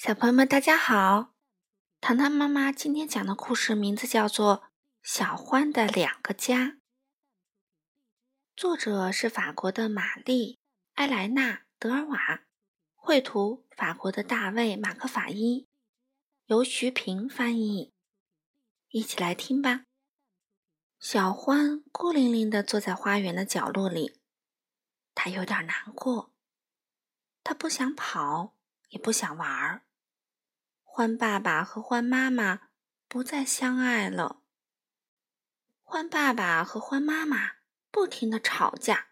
小朋友们，大家好！糖糖妈妈今天讲的故事名字叫做《小欢的两个家》，作者是法国的玛丽·埃莱娜·德尔瓦，绘图法国的大卫·马克法伊，由徐平翻译。一起来听吧。小欢孤零零地坐在花园的角落里，他有点难过，他不想跑，也不想玩儿。欢爸爸和欢妈妈不再相爱了。欢爸爸和欢妈妈不停的吵架，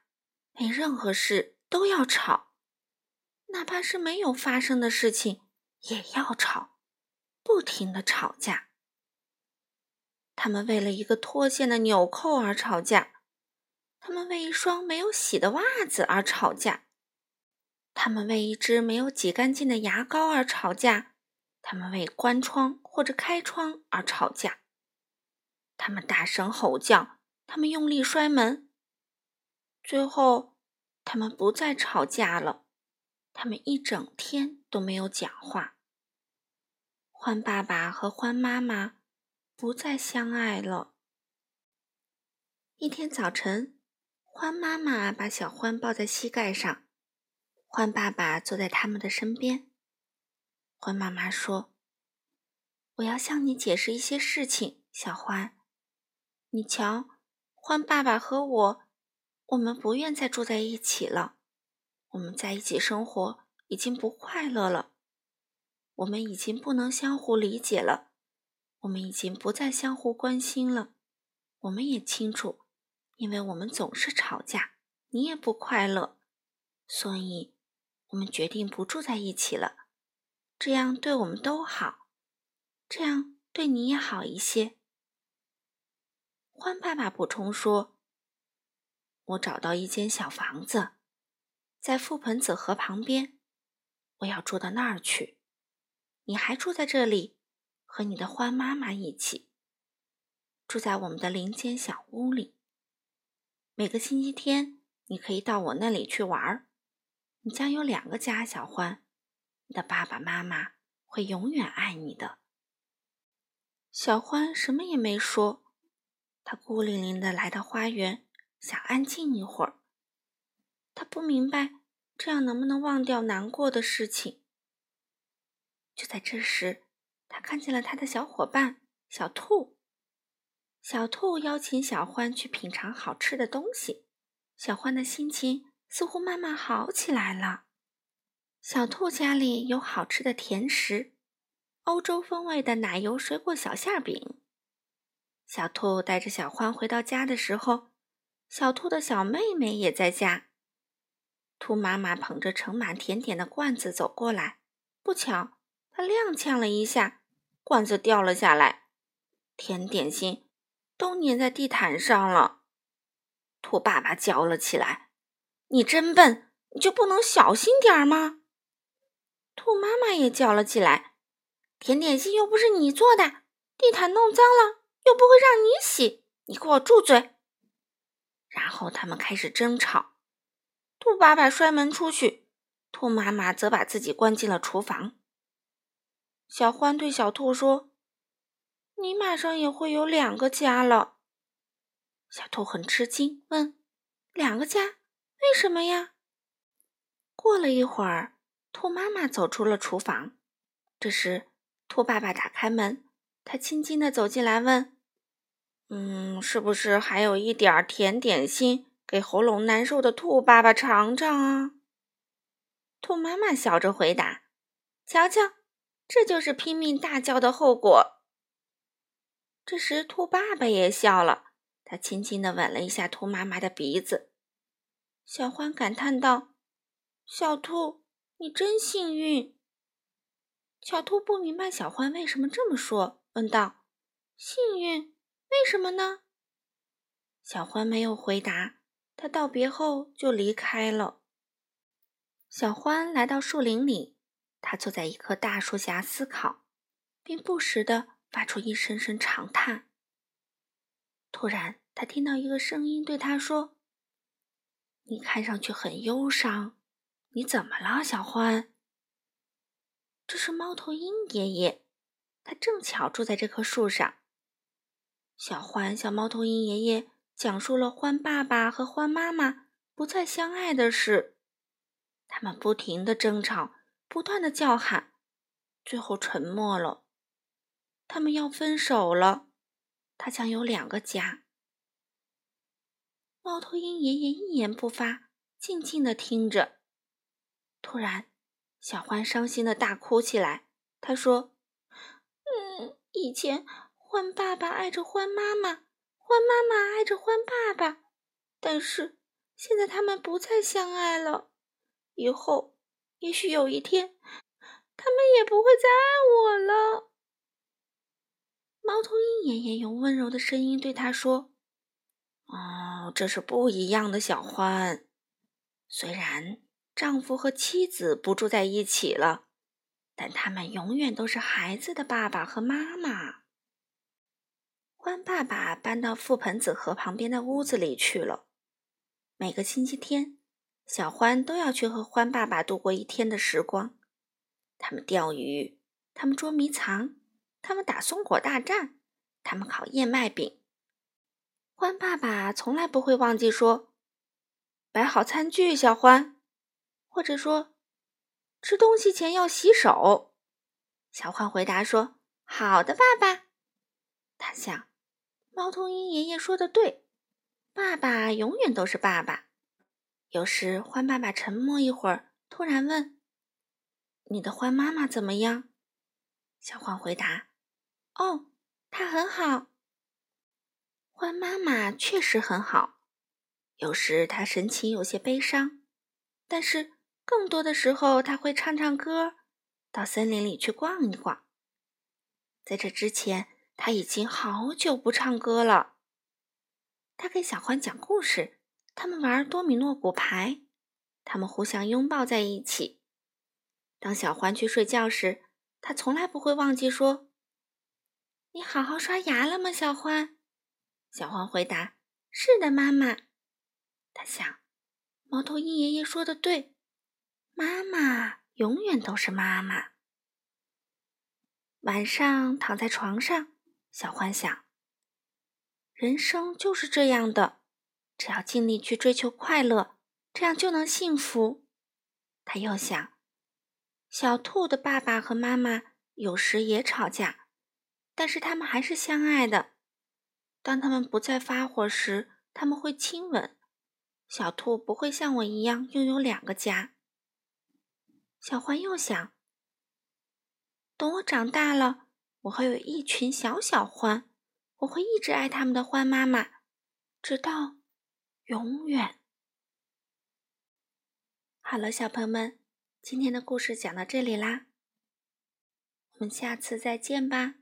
没任何事都要吵，哪怕是没有发生的事情也要吵，不停的吵架。他们为了一个脱线的纽扣而吵架，他们为一双没有洗的袜子而吵架，他们为一支没有挤干净的牙膏而吵架。他们为关窗或者开窗而吵架，他们大声吼叫，他们用力摔门。最后，他们不再吵架了，他们一整天都没有讲话。欢爸爸和欢妈妈不再相爱了。一天早晨，欢妈妈把小欢抱在膝盖上，欢爸爸坐在他们的身边。欢妈妈说：“我要向你解释一些事情，小欢。你瞧，欢爸爸和我，我们不愿再住在一起了。我们在一起生活已经不快乐了。我们已经不能相互理解了。我们已经不再相互关心了。我们也清楚，因为我们总是吵架，你也不快乐，所以我们决定不住在一起了。”这样对我们都好，这样对你也好一些。欢爸爸补充说：“我找到一间小房子，在覆盆子河旁边，我要住到那儿去。你还住在这里，和你的欢妈妈一起住在我们的林间小屋里。每个星期天，你可以到我那里去玩儿。你将有两个家，小欢。”你的爸爸妈妈会永远爱你的。小欢什么也没说，他孤零零的来到花园，想安静一会儿。他不明白这样能不能忘掉难过的事情。就在这时，他看见了他的小伙伴小兔。小兔邀请小欢去品尝好吃的东西，小欢的心情似乎慢慢好起来了。小兔家里有好吃的甜食，欧洲风味的奶油水果小馅饼。小兔带着小欢回到家的时候，小兔的小妹妹也在家。兔妈妈捧着盛满甜点的罐子走过来，不巧，她踉跄了一下，罐子掉了下来，甜点心都粘在地毯上了。兔爸爸叫了起来：“你真笨，你就不能小心点儿吗？”兔妈妈也叫了起来：“甜点心又不是你做的，地毯弄脏了又不会让你洗，你给我住嘴！”然后他们开始争吵。兔爸爸摔门出去，兔妈妈则把自己关进了厨房。小欢对小兔说：“你马上也会有两个家了。”小兔很吃惊，问：“两个家？为什么呀？”过了一会儿。兔妈妈走出了厨房，这时，兔爸爸打开门，他轻轻地走进来，问：“嗯，是不是还有一点甜点心给喉咙难受的兔爸爸尝尝啊？”兔妈妈笑着回答：“瞧瞧，这就是拼命大叫的后果。”这时，兔爸爸也笑了，他轻轻地吻了一下兔妈妈的鼻子。小欢感叹道：“小兔。”你真幸运，小兔不明白小獾为什么这么说，问道：“幸运？为什么呢？”小獾没有回答，他道别后就离开了。小獾来到树林里，他坐在一棵大树下思考，并不时地发出一声声长叹。突然，他听到一个声音对他说：“你看上去很忧伤。”你怎么了，小欢？这是猫头鹰爷爷，他正巧住在这棵树上。小欢向猫头鹰爷爷讲述了欢爸爸和欢妈妈不再相爱的事，他们不停的争吵，不断的叫喊，最后沉默了。他们要分手了，他将有两个家。猫头鹰爷爷一言不发，静静的听着。突然，小欢伤心的大哭起来。他说：“嗯，以前欢爸爸爱着欢妈妈，欢妈妈爱着欢爸爸，但是现在他们不再相爱了。以后，也许有一天，他们也不会再爱我了。”猫头鹰爷爷用温柔的声音对他说：“哦，这是不一样的，小欢。虽然丈夫和妻子不住在一起了，但他们永远都是孩子的爸爸和妈妈。”欢爸爸搬到覆盆子河旁边的屋子里去了。每个星期天，小欢都要去和欢爸爸度过一天的时光。他们钓鱼，他们捉迷藏。他们打松果大战，他们烤燕麦饼。欢爸爸从来不会忘记说：“摆好餐具，小欢。”或者说：“吃东西前要洗手。”小欢回答说：“好的，爸爸。”他想，猫头鹰爷爷说的对，爸爸永远都是爸爸。有时，欢爸爸沉默一会儿，突然问：“你的欢妈妈怎么样？”小欢回答。哦，她很好。欢妈妈确实很好。有时她神情有些悲伤，但是更多的时候他会唱唱歌，到森林里去逛一逛。在这之前，他已经好久不唱歌了。他给小欢讲故事，他们玩多米诺骨牌，他们互相拥抱在一起。当小欢去睡觉时，他从来不会忘记说。你好好刷牙了吗，小欢？小欢回答：“是的，妈妈。”他想，猫头鹰爷爷说的对，妈妈永远都是妈妈。晚上躺在床上，小欢想：人生就是这样的，只要尽力去追求快乐，这样就能幸福。他又想，小兔的爸爸和妈妈有时也吵架。但是他们还是相爱的。当他们不再发火时，他们会亲吻。小兔不会像我一样拥有两个家。小欢又想：等我长大了，我会有一群小小欢，我会一直爱他们的欢妈妈，直到永远。好了，小朋友们，今天的故事讲到这里啦，我们下次再见吧。